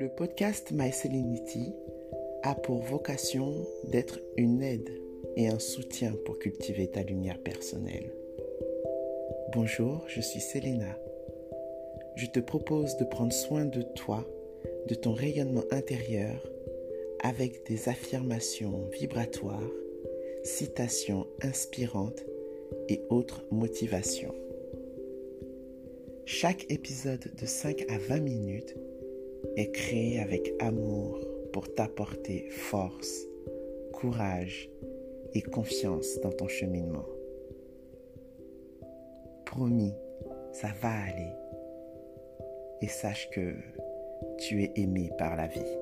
Le podcast My Selenity a pour vocation d'être une aide et un soutien pour cultiver ta lumière personnelle. Bonjour, je suis Selena. Je te propose de prendre soin de toi, de ton rayonnement intérieur, avec des affirmations vibratoires, citations inspirantes et autres motivations. Chaque épisode de 5 à 20 minutes créé avec amour pour t'apporter force, courage et confiance dans ton cheminement. Promis, ça va aller. Et sache que tu es aimé par la vie.